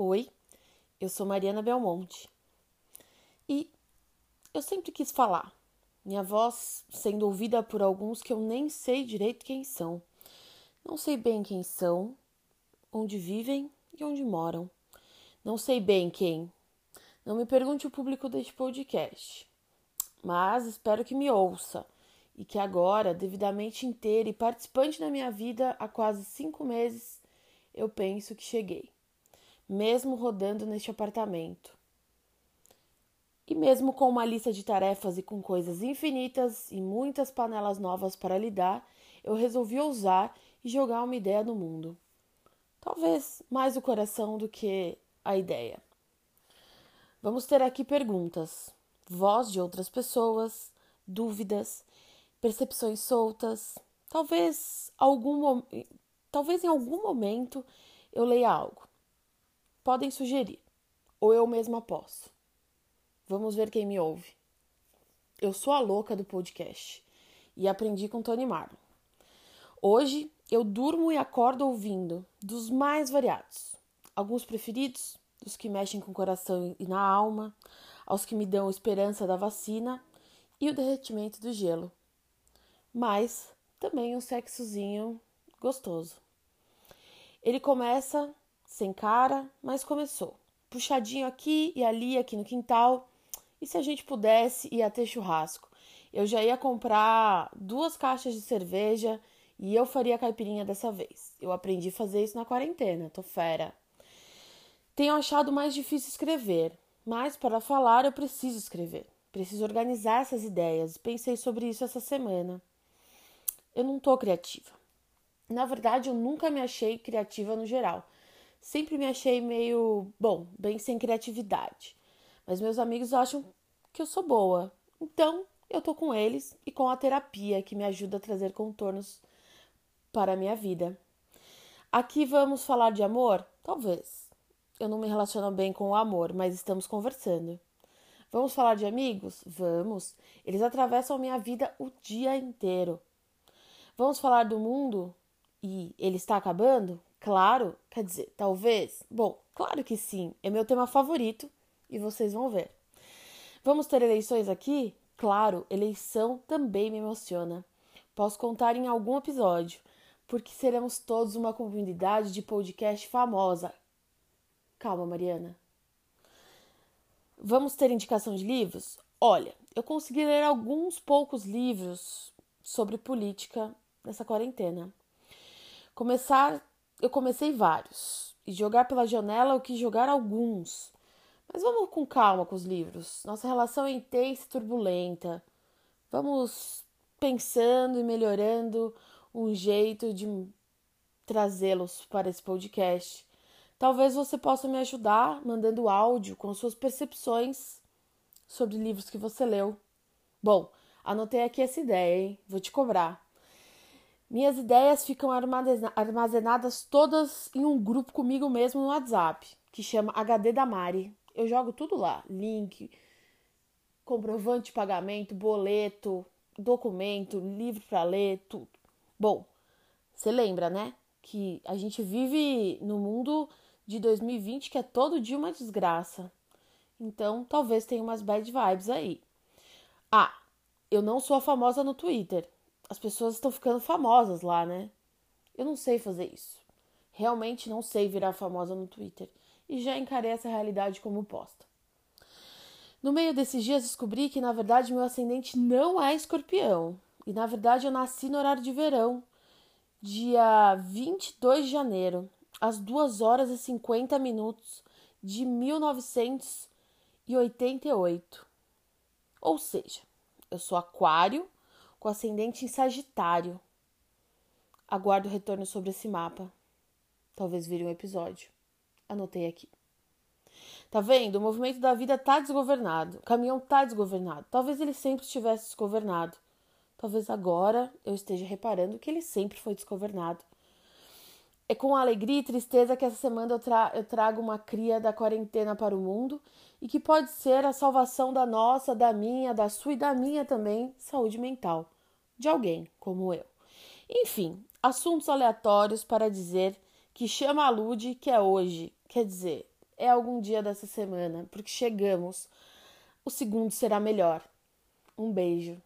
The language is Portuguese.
Oi, eu sou Mariana Belmonte e eu sempre quis falar, minha voz sendo ouvida por alguns que eu nem sei direito quem são. Não sei bem quem são, onde vivem e onde moram. Não sei bem quem. Não me pergunte o público deste podcast, mas espero que me ouça e que agora, devidamente inteira e participante da minha vida há quase cinco meses, eu penso que cheguei mesmo rodando neste apartamento. E mesmo com uma lista de tarefas e com coisas infinitas e muitas panelas novas para lidar, eu resolvi ousar e jogar uma ideia no mundo. Talvez mais o coração do que a ideia. Vamos ter aqui perguntas, voz de outras pessoas, dúvidas, percepções soltas. Talvez algum talvez em algum momento eu leia algo. Podem sugerir, ou eu mesma posso. Vamos ver quem me ouve. Eu sou a louca do podcast e aprendi com Tony Marlon. Hoje eu durmo e acordo ouvindo dos mais variados. Alguns preferidos, dos que mexem com o coração e na alma, aos que me dão esperança da vacina e o derretimento do gelo. Mas também um sexozinho gostoso. Ele começa sem cara, mas começou. Puxadinho aqui e ali, aqui no quintal. E se a gente pudesse, ia ter churrasco. Eu já ia comprar duas caixas de cerveja e eu faria caipirinha dessa vez. Eu aprendi a fazer isso na quarentena, tô fera. Tenho achado mais difícil escrever, mas para falar eu preciso escrever. Preciso organizar essas ideias. Pensei sobre isso essa semana. Eu não tô criativa. Na verdade, eu nunca me achei criativa no geral sempre me achei meio, bom, bem sem criatividade. Mas meus amigos acham que eu sou boa. Então, eu tô com eles e com a terapia que me ajuda a trazer contornos para a minha vida. Aqui vamos falar de amor? Talvez. Eu não me relaciono bem com o amor, mas estamos conversando. Vamos falar de amigos? Vamos. Eles atravessam minha vida o dia inteiro. Vamos falar do mundo? E ele está acabando? Claro, quer dizer, talvez. Bom, claro que sim, é meu tema favorito e vocês vão ver. Vamos ter eleições aqui? Claro, eleição também me emociona. Posso contar em algum episódio, porque seremos todos uma comunidade de podcast famosa. Calma, Mariana. Vamos ter indicação de livros? Olha, eu consegui ler alguns poucos livros sobre política nessa quarentena. Começar eu comecei vários. E jogar pela janela eu quis jogar alguns. Mas vamos com calma com os livros. Nossa relação é intensa e turbulenta. Vamos pensando e melhorando um jeito de trazê-los para esse podcast. Talvez você possa me ajudar mandando áudio com suas percepções sobre livros que você leu. Bom, anotei aqui essa ideia, hein? Vou te cobrar. Minhas ideias ficam armazenadas todas em um grupo comigo mesmo no WhatsApp, que chama HD da Mari. Eu jogo tudo lá: link, comprovante de pagamento, boleto, documento, livro para ler, tudo. Bom, você lembra, né? Que a gente vive no mundo de 2020 que é todo dia uma desgraça. Então, talvez tenha umas bad vibes aí. Ah, eu não sou a famosa no Twitter as pessoas estão ficando famosas lá, né? Eu não sei fazer isso. Realmente não sei virar famosa no Twitter e já encarei essa realidade como posta. No meio desses dias descobri que na verdade meu ascendente não é escorpião. E na verdade eu nasci no horário de verão, dia 22 de janeiro, às 2 horas e 50 minutos de 1988. Ou seja, eu sou aquário com ascendente em Sagitário. Aguardo retorno sobre esse mapa. Talvez vire um episódio. Anotei aqui. Tá vendo? O movimento da vida tá desgovernado. O caminhão tá desgovernado. Talvez ele sempre estivesse desgovernado. Talvez agora eu esteja reparando que ele sempre foi desgovernado. É com alegria e tristeza que essa semana eu, tra eu trago uma cria da quarentena para o mundo e que pode ser a salvação da nossa, da minha, da sua e da minha também saúde mental, de alguém como eu. Enfim, assuntos aleatórios para dizer que chama a Lude que é hoje, quer dizer, é algum dia dessa semana, porque chegamos. O segundo será melhor. Um beijo.